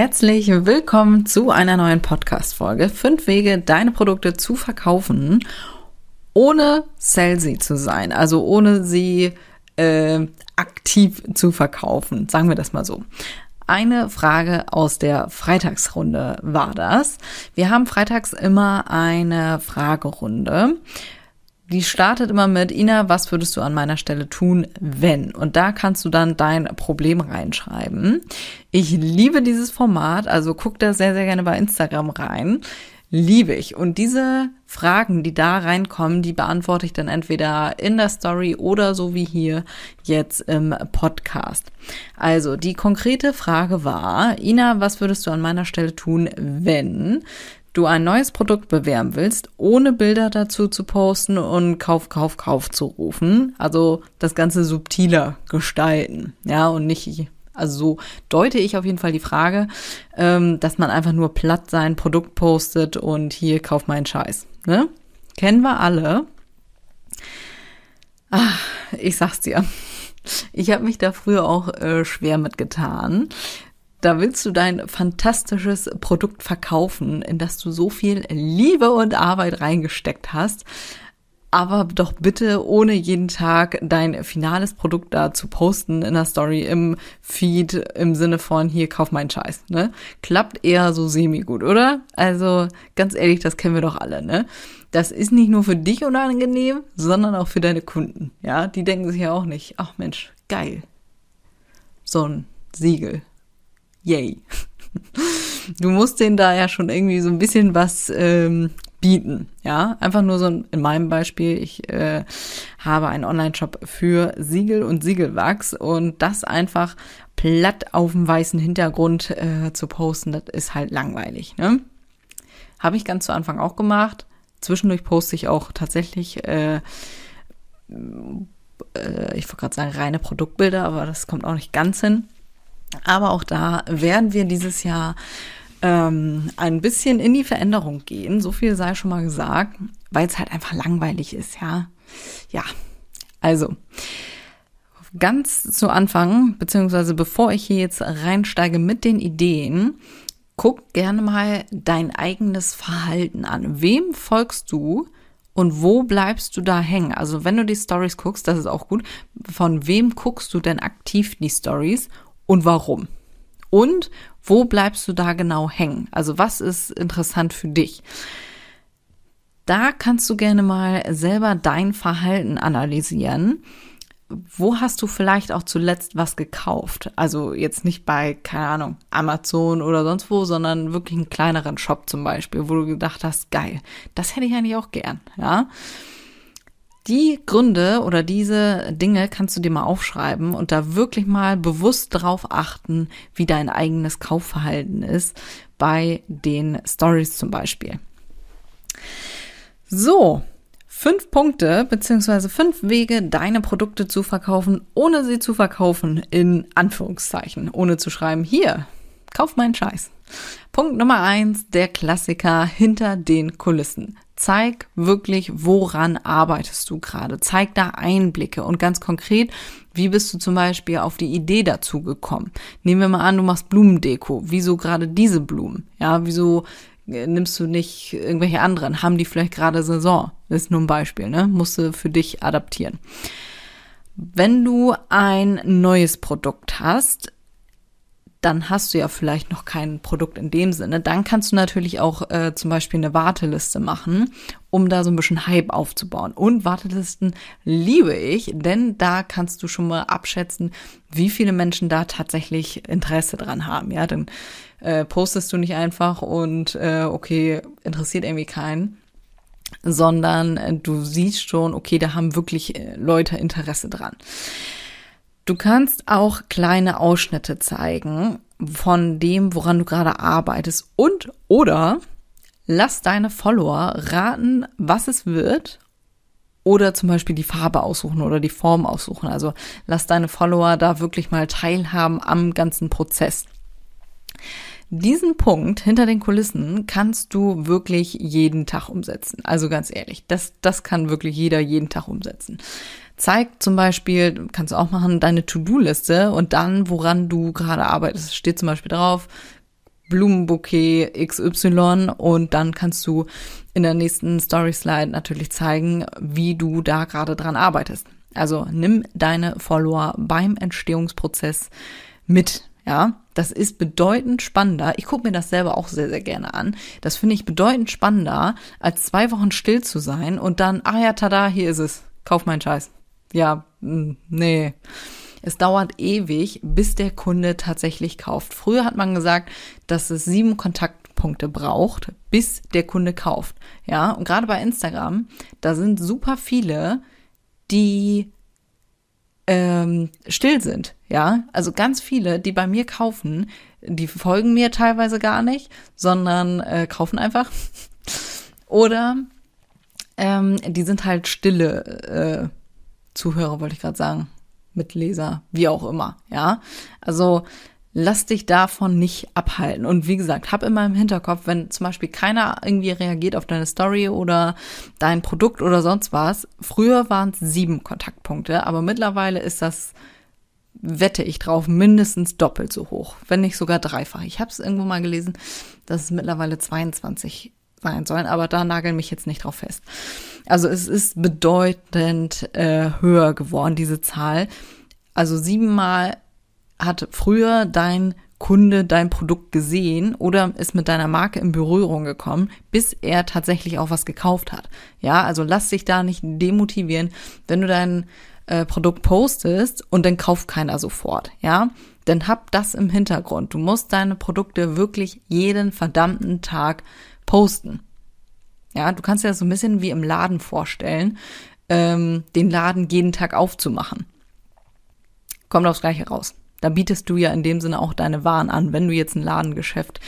Herzlich willkommen zu einer neuen Podcast-Folge. Fünf Wege, deine Produkte zu verkaufen, ohne salesy zu sein, also ohne sie äh, aktiv zu verkaufen. Sagen wir das mal so. Eine Frage aus der Freitagsrunde war das. Wir haben freitags immer eine Fragerunde die startet immer mit, Ina, was würdest du an meiner Stelle tun, wenn? Und da kannst du dann dein Problem reinschreiben. Ich liebe dieses Format, also guck da sehr, sehr gerne bei Instagram rein. Liebe ich. Und diese Fragen, die da reinkommen, die beantworte ich dann entweder in der Story oder so wie hier jetzt im Podcast. Also die konkrete Frage war, Ina, was würdest du an meiner Stelle tun, wenn du ein neues Produkt bewerben willst, ohne Bilder dazu zu posten und Kauf, Kauf, Kauf zu rufen. Also das Ganze subtiler gestalten, ja, und nicht, also so deute ich auf jeden Fall die Frage, ähm, dass man einfach nur platt sein Produkt postet und hier kauf meinen Scheiß. Ne? Kennen wir alle. Ach, ich sag's dir. Ich habe mich da früher auch äh, schwer mitgetan, da willst du dein fantastisches Produkt verkaufen, in das du so viel Liebe und Arbeit reingesteckt hast. Aber doch bitte ohne jeden Tag dein finales Produkt da zu posten in der Story, im Feed, im Sinne von hier, kauf meinen Scheiß, ne? Klappt eher so semi-gut, oder? Also, ganz ehrlich, das kennen wir doch alle, ne? Das ist nicht nur für dich unangenehm, sondern auch für deine Kunden, ja? Die denken sich ja auch nicht, ach Mensch, geil. So ein Siegel, yay. Du musst denen da ja schon irgendwie so ein bisschen was ähm, bieten, ja. Einfach nur so in meinem Beispiel, ich äh, habe einen Online-Shop für Siegel und Siegelwachs und das einfach platt auf dem weißen Hintergrund äh, zu posten, das ist halt langweilig, ne? Habe ich ganz zu Anfang auch gemacht. Zwischendurch poste ich auch tatsächlich äh, äh, ich wollte gerade sagen, reine Produktbilder, aber das kommt auch nicht ganz hin. Aber auch da werden wir dieses Jahr ähm, ein bisschen in die Veränderung gehen. So viel sei schon mal gesagt, weil es halt einfach langweilig ist, ja. Ja, also ganz zu Anfang, beziehungsweise bevor ich hier jetzt reinsteige mit den Ideen, guck gerne mal dein eigenes Verhalten an. Wem folgst du? Und wo bleibst du da hängen? Also wenn du die Stories guckst, das ist auch gut. Von wem guckst du denn aktiv die Stories und warum? Und wo bleibst du da genau hängen? Also was ist interessant für dich? Da kannst du gerne mal selber dein Verhalten analysieren. Wo hast du vielleicht auch zuletzt was gekauft? Also jetzt nicht bei, keine Ahnung, Amazon oder sonst wo, sondern wirklich einen kleineren Shop zum Beispiel, wo du gedacht hast, geil, das hätte ich eigentlich auch gern, ja. Die Gründe oder diese Dinge kannst du dir mal aufschreiben und da wirklich mal bewusst drauf achten, wie dein eigenes Kaufverhalten ist bei den Stories zum Beispiel. So, fünf Punkte beziehungsweise fünf Wege, deine Produkte zu verkaufen, ohne sie zu verkaufen, in Anführungszeichen, ohne zu schreiben, hier, kauf meinen Scheiß. Punkt Nummer eins, der Klassiker hinter den Kulissen. Zeig wirklich, woran arbeitest du gerade. Zeig da Einblicke und ganz konkret, wie bist du zum Beispiel auf die Idee dazu gekommen? Nehmen wir mal an, du machst Blumendeko. Wieso gerade diese Blumen? Ja, wieso äh, nimmst du nicht irgendwelche anderen? Haben die vielleicht gerade Saison? Das ist nur ein Beispiel, ne? Musst du für dich adaptieren. Wenn du ein neues Produkt hast, dann hast du ja vielleicht noch kein Produkt in dem Sinne. Dann kannst du natürlich auch äh, zum Beispiel eine Warteliste machen, um da so ein bisschen Hype aufzubauen. Und Wartelisten liebe ich, denn da kannst du schon mal abschätzen, wie viele Menschen da tatsächlich Interesse dran haben. Ja, dann äh, postest du nicht einfach und äh, okay, interessiert irgendwie keinen sondern äh, du siehst schon, okay, da haben wirklich äh, Leute Interesse dran. Du kannst auch kleine Ausschnitte zeigen von dem, woran du gerade arbeitest und oder lass deine Follower raten, was es wird oder zum Beispiel die Farbe aussuchen oder die Form aussuchen. Also lass deine Follower da wirklich mal teilhaben am ganzen Prozess. Diesen Punkt hinter den Kulissen kannst du wirklich jeden Tag umsetzen. Also ganz ehrlich, das, das kann wirklich jeder jeden Tag umsetzen. Zeig zum Beispiel, kannst du auch machen, deine To-Do-Liste und dann, woran du gerade arbeitest. Steht zum Beispiel drauf, Blumenbouquet XY und dann kannst du in der nächsten Story Slide natürlich zeigen, wie du da gerade dran arbeitest. Also nimm deine Follower beim Entstehungsprozess mit. Ja, das ist bedeutend spannender. Ich gucke mir das selber auch sehr, sehr gerne an. Das finde ich bedeutend spannender, als zwei Wochen still zu sein und dann, ah ja, tada, hier ist es. Kauf meinen Scheiß. Ja, hm, nee. Es dauert ewig, bis der Kunde tatsächlich kauft. Früher hat man gesagt, dass es sieben Kontaktpunkte braucht, bis der Kunde kauft. Ja, und gerade bei Instagram, da sind super viele, die ähm, still sind. Ja, also ganz viele, die bei mir kaufen, die folgen mir teilweise gar nicht, sondern äh, kaufen einfach. Oder ähm, die sind halt stille äh, Zuhörer, wollte ich gerade sagen, Mitleser, wie auch immer. Ja, also lass dich davon nicht abhalten. Und wie gesagt, hab immer im Hinterkopf, wenn zum Beispiel keiner irgendwie reagiert auf deine Story oder dein Produkt oder sonst was. Früher waren es sieben Kontaktpunkte, aber mittlerweile ist das, wette ich drauf, mindestens doppelt so hoch, wenn nicht sogar dreifach. Ich habe es irgendwo mal gelesen, dass es mittlerweile 22 sein sollen, aber da nageln mich jetzt nicht drauf fest. Also es ist bedeutend äh, höher geworden, diese Zahl. Also siebenmal hat früher dein Kunde dein Produkt gesehen oder ist mit deiner Marke in Berührung gekommen, bis er tatsächlich auch was gekauft hat. Ja, also lass dich da nicht demotivieren, wenn du dein äh, Produkt postest und dann kauft keiner sofort. Ja, denn hab das im Hintergrund. Du musst deine Produkte wirklich jeden verdammten Tag posten. Ja, du kannst dir das so ein bisschen wie im Laden vorstellen, ähm, den Laden jeden Tag aufzumachen. Kommt aufs Gleiche raus. Da bietest du ja in dem Sinne auch deine Waren an, wenn du jetzt ein Ladengeschäft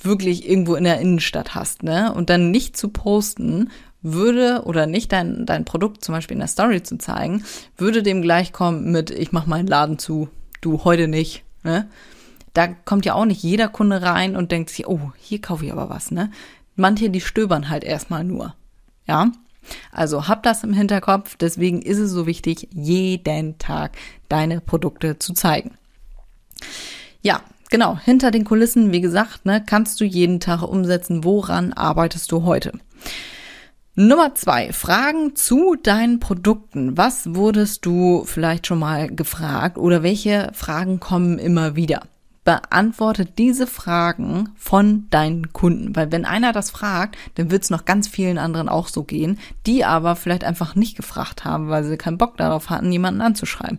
wirklich irgendwo in der Innenstadt hast, ne? Und dann nicht zu posten, würde oder nicht dein, dein Produkt zum Beispiel in der Story zu zeigen, würde dem gleichkommen mit, ich mach meinen Laden zu, du heute nicht, ne? Da kommt ja auch nicht jeder Kunde rein und denkt sich, oh, hier kaufe ich aber was, ne? Manche, die stöbern halt erstmal nur, ja? Also hab das im Hinterkopf, deswegen ist es so wichtig, jeden Tag deine Produkte zu zeigen. Ja, genau. Hinter den Kulissen, wie gesagt, ne, kannst du jeden Tag umsetzen. Woran arbeitest du heute? Nummer zwei, Fragen zu deinen Produkten. Was wurdest du vielleicht schon mal gefragt oder welche Fragen kommen immer wieder? Beantworte diese Fragen von deinen Kunden, weil wenn einer das fragt, dann wird es noch ganz vielen anderen auch so gehen, die aber vielleicht einfach nicht gefragt haben, weil sie keinen Bock darauf hatten, jemanden anzuschreiben.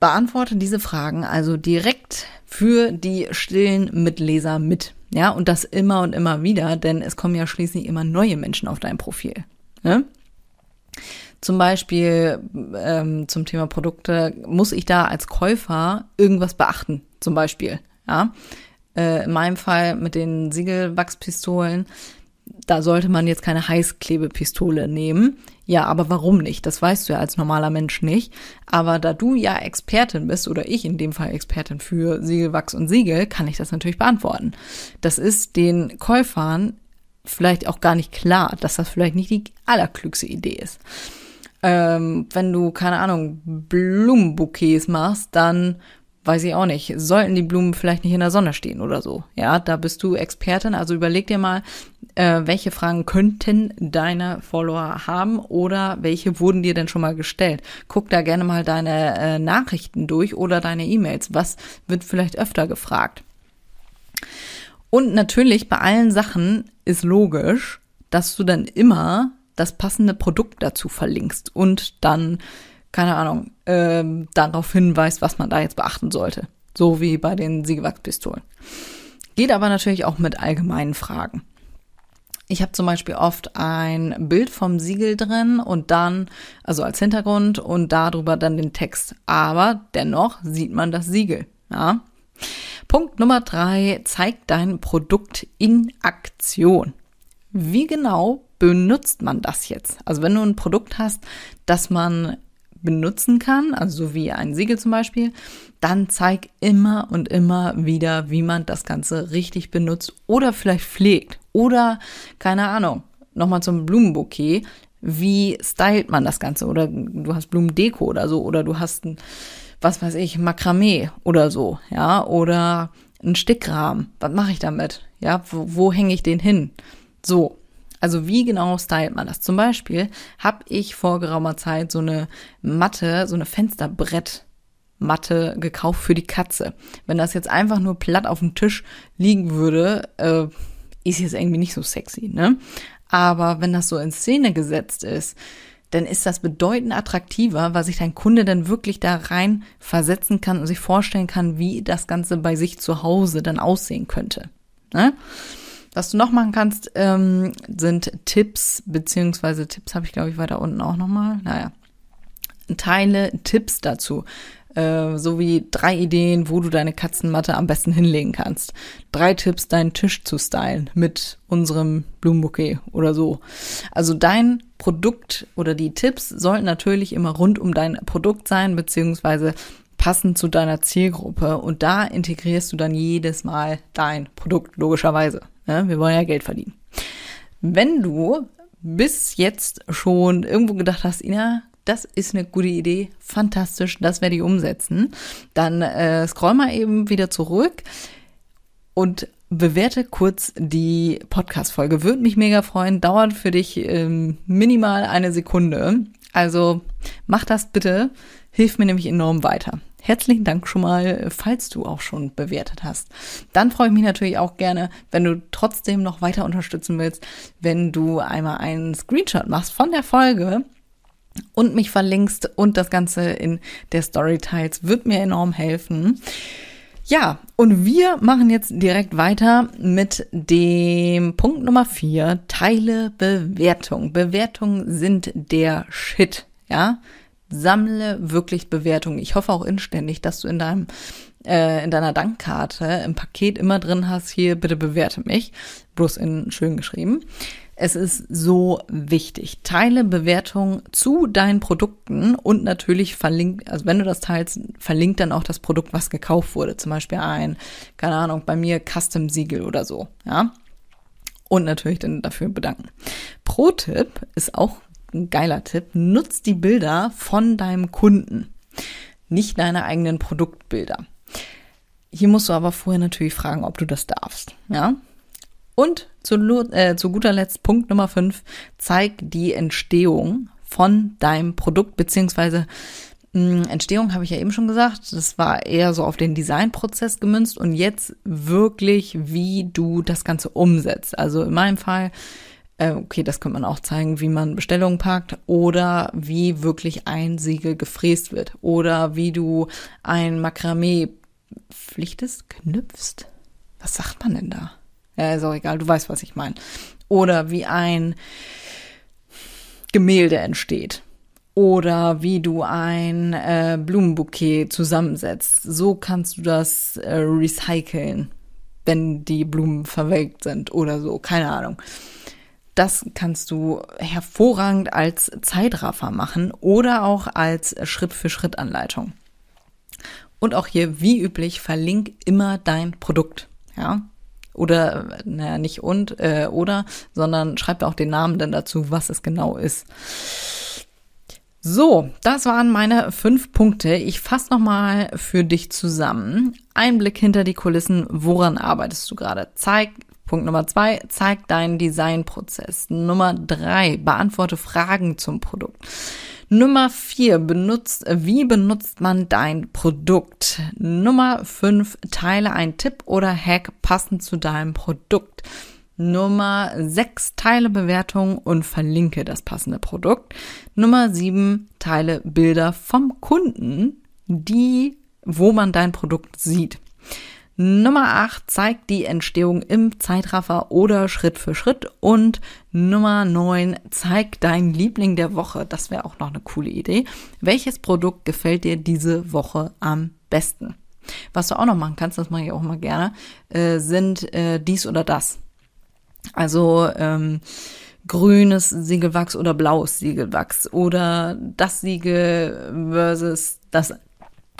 Beantworte diese Fragen also direkt für die stillen Mitleser mit. Ja, und das immer und immer wieder, denn es kommen ja schließlich immer neue Menschen auf dein Profil. Ne? Zum Beispiel ähm, zum Thema Produkte, muss ich da als Käufer irgendwas beachten? Zum Beispiel, ja. Äh, in meinem Fall mit den Siegelwachspistolen, da sollte man jetzt keine Heißklebepistole nehmen. Ja, aber warum nicht? Das weißt du ja als normaler Mensch nicht. Aber da du ja Expertin bist oder ich in dem Fall Expertin für Siegelwachs und Siegel, kann ich das natürlich beantworten. Das ist den Käufern vielleicht auch gar nicht klar, dass das vielleicht nicht die allerklügste Idee ist. Ähm, wenn du, keine Ahnung, Blumenbouquets machst, dann weiß ich auch nicht, sollten die Blumen vielleicht nicht in der Sonne stehen oder so. Ja, da bist du Expertin, also überleg dir mal, äh, welche Fragen könnten deine Follower haben oder welche wurden dir denn schon mal gestellt. Guck da gerne mal deine äh, Nachrichten durch oder deine E-Mails. Was wird vielleicht öfter gefragt? Und natürlich bei allen Sachen ist logisch, dass du dann immer das passende Produkt dazu verlinkst und dann keine Ahnung, ähm, darauf hinweist, was man da jetzt beachten sollte. So wie bei den Siegewachspistolen. Geht aber natürlich auch mit allgemeinen Fragen. Ich habe zum Beispiel oft ein Bild vom Siegel drin und dann, also als Hintergrund und darüber dann den Text. Aber dennoch sieht man das Siegel. Ja? Punkt Nummer drei, zeig dein Produkt in Aktion. Wie genau benutzt man das jetzt? Also wenn du ein Produkt hast, das man benutzen kann, also so wie ein Siegel zum Beispiel, dann zeig immer und immer wieder, wie man das Ganze richtig benutzt oder vielleicht pflegt oder keine Ahnung, nochmal zum Blumenbouquet, wie stylt man das Ganze oder du hast Blumendeko oder so oder du hast ein, was weiß ich, Makramee oder so, ja, oder ein Stickrahmen. Was mache ich damit? Ja, wo, wo hänge ich den hin? So, also wie genau stylt man das? Zum Beispiel habe ich vor geraumer Zeit so eine Matte, so eine Fensterbrettmatte gekauft für die Katze. Wenn das jetzt einfach nur platt auf dem Tisch liegen würde, äh, ist jetzt irgendwie nicht so sexy, ne? Aber wenn das so in Szene gesetzt ist, dann ist das bedeutend attraktiver, weil sich dein Kunde dann wirklich da rein versetzen kann und sich vorstellen kann, wie das Ganze bei sich zu Hause dann aussehen könnte. Ne? Was du noch machen kannst, ähm, sind Tipps, beziehungsweise Tipps habe ich, glaube ich, weiter unten auch nochmal. Naja. Teile Tipps dazu. Äh, so wie drei Ideen, wo du deine Katzenmatte am besten hinlegen kannst. Drei Tipps, deinen Tisch zu stylen mit unserem Blumenbouquet oder so. Also dein Produkt oder die Tipps sollten natürlich immer rund um dein Produkt sein, beziehungsweise passend zu deiner Zielgruppe. Und da integrierst du dann jedes Mal dein Produkt, logischerweise. Ja, wir wollen ja Geld verdienen. Wenn du bis jetzt schon irgendwo gedacht hast, Ina, das ist eine gute Idee, fantastisch, das werde ich umsetzen, dann äh, scroll mal eben wieder zurück und bewerte kurz die Podcast-Folge. Würde mich mega freuen, dauert für dich ähm, minimal eine Sekunde. Also mach das bitte, hilft mir nämlich enorm weiter. Herzlichen Dank schon mal, falls du auch schon bewertet hast. Dann freue ich mich natürlich auch gerne, wenn du trotzdem noch weiter unterstützen willst, wenn du einmal einen Screenshot machst von der Folge und mich verlinkst und das Ganze in der Story teils, wird mir enorm helfen. Ja, und wir machen jetzt direkt weiter mit dem Punkt Nummer vier. Teile Bewertung. Bewertungen sind der Shit. Ja, sammle wirklich Bewertungen. Ich hoffe auch inständig, dass du in deinem äh, in deiner Dankkarte im Paket immer drin hast, hier bitte bewerte mich, bloß in schön geschrieben. Es ist so wichtig. Teile Bewertungen zu deinen Produkten und natürlich verlinkt, also wenn du das teilst, verlinkt dann auch das Produkt, was gekauft wurde. Zum Beispiel ein, keine Ahnung, bei mir Custom-Siegel oder so, ja. Und natürlich dann dafür bedanken. Pro-Tipp ist auch ein geiler Tipp, nutz die Bilder von deinem Kunden, nicht deine eigenen Produktbilder. Hier musst du aber vorher natürlich fragen, ob du das darfst, ja? Und zu, äh, zu guter Letzt Punkt Nummer 5, zeig die Entstehung von deinem Produkt, beziehungsweise mh, hm, Entstehung habe ich ja eben schon gesagt, das war eher so auf den Designprozess gemünzt und jetzt wirklich, wie du das Ganze umsetzt. Also in meinem Fall okay, das könnte man auch zeigen, wie man Bestellungen packt oder wie wirklich ein Siegel gefräst wird oder wie du ein Makramee pflichtest, knüpfst. Was sagt man denn da? Ja, ist auch egal, du weißt, was ich meine. Oder wie ein Gemälde entsteht. Oder wie du ein äh, Blumenbouquet zusammensetzt. So kannst du das äh, recyceln, wenn die Blumen verwelkt sind oder so. Keine Ahnung. Das kannst du hervorragend als Zeitraffer machen oder auch als Schritt-für-Schritt-Anleitung. Und auch hier, wie üblich, verlink immer dein Produkt. Ja, oder, naja, nicht und, äh, oder, sondern schreib auch den Namen dann dazu, was es genau ist. So, das waren meine fünf Punkte. Ich fasse nochmal für dich zusammen. Einblick hinter die Kulissen. Woran arbeitest du gerade? Zeig Punkt Nummer zwei, zeig deinen Designprozess. Nummer drei, beantworte Fragen zum Produkt. Nummer vier, benutzt, wie benutzt man dein Produkt? Nummer fünf, teile einen Tipp oder Hack passend zu deinem Produkt. Nummer sechs, teile Bewertungen und verlinke das passende Produkt. Nummer sieben, teile Bilder vom Kunden, die, wo man dein Produkt sieht. Nummer 8 zeigt die Entstehung im Zeitraffer oder Schritt für Schritt. Und Nummer 9 zeigt dein Liebling der Woche. Das wäre auch noch eine coole Idee. Welches Produkt gefällt dir diese Woche am besten? Was du auch noch machen kannst, das mache ich auch mal gerne, äh, sind äh, dies oder das. Also ähm, grünes Siegelwachs oder blaues Siegelwachs oder das Siegel versus das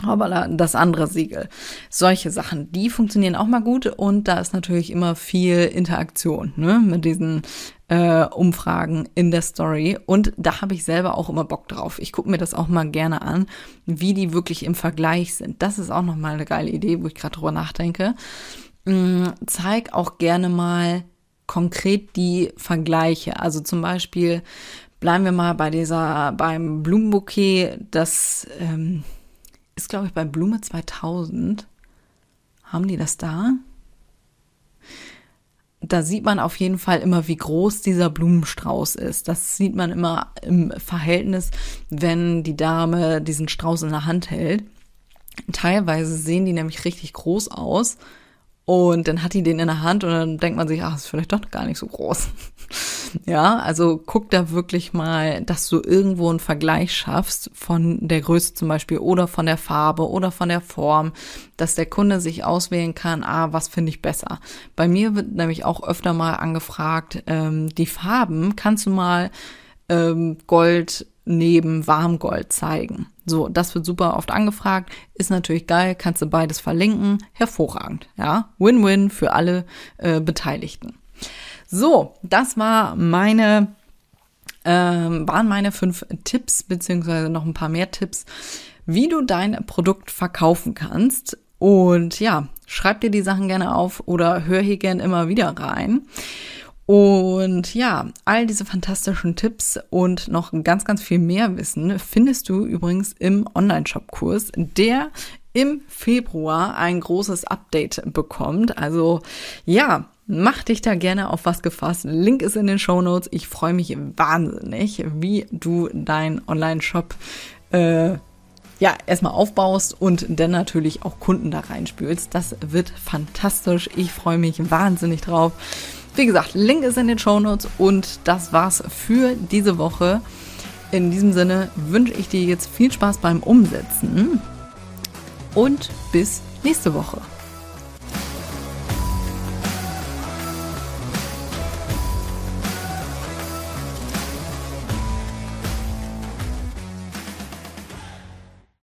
aber das andere Siegel. Solche Sachen, die funktionieren auch mal gut und da ist natürlich immer viel Interaktion ne, mit diesen äh, Umfragen in der Story. Und da habe ich selber auch immer Bock drauf. Ich gucke mir das auch mal gerne an, wie die wirklich im Vergleich sind. Das ist auch nochmal eine geile Idee, wo ich gerade drüber nachdenke. Ähm, zeig auch gerne mal konkret die Vergleiche. Also zum Beispiel bleiben wir mal bei dieser, beim Blumenbouquet, das ähm, ist, glaube ich, bei Blume 2000. Haben die das da? Da sieht man auf jeden Fall immer, wie groß dieser Blumenstrauß ist. Das sieht man immer im Verhältnis, wenn die Dame diesen Strauß in der Hand hält. Teilweise sehen die nämlich richtig groß aus und dann hat die den in der Hand und dann denkt man sich, ach, ist vielleicht doch gar nicht so groß. Ja, also guck da wirklich mal, dass du irgendwo einen Vergleich schaffst von der Größe zum Beispiel oder von der Farbe oder von der Form, dass der Kunde sich auswählen kann, ah, was finde ich besser. Bei mir wird nämlich auch öfter mal angefragt, ähm, die Farben kannst du mal ähm, Gold neben Warmgold zeigen. So, das wird super oft angefragt, ist natürlich geil, kannst du beides verlinken, hervorragend, ja, Win-Win für alle äh, Beteiligten. So, das war meine, ähm, waren meine fünf Tipps beziehungsweise noch ein paar mehr Tipps, wie du dein Produkt verkaufen kannst. Und ja, schreib dir die Sachen gerne auf oder hör hier gerne immer wieder rein. Und ja, all diese fantastischen Tipps und noch ganz, ganz viel mehr Wissen findest du übrigens im Online-Shop-Kurs, der im Februar ein großes Update bekommt. Also ja, mach dich da gerne auf was gefasst. Link ist in den Show Notes. Ich freue mich wahnsinnig, wie du dein Online-Shop äh, ja, erstmal aufbaust und dann natürlich auch Kunden da reinspülst. Das wird fantastisch. Ich freue mich wahnsinnig drauf. Wie gesagt, Link ist in den Show Notes und das war's für diese Woche. In diesem Sinne wünsche ich dir jetzt viel Spaß beim Umsetzen und bis nächste Woche.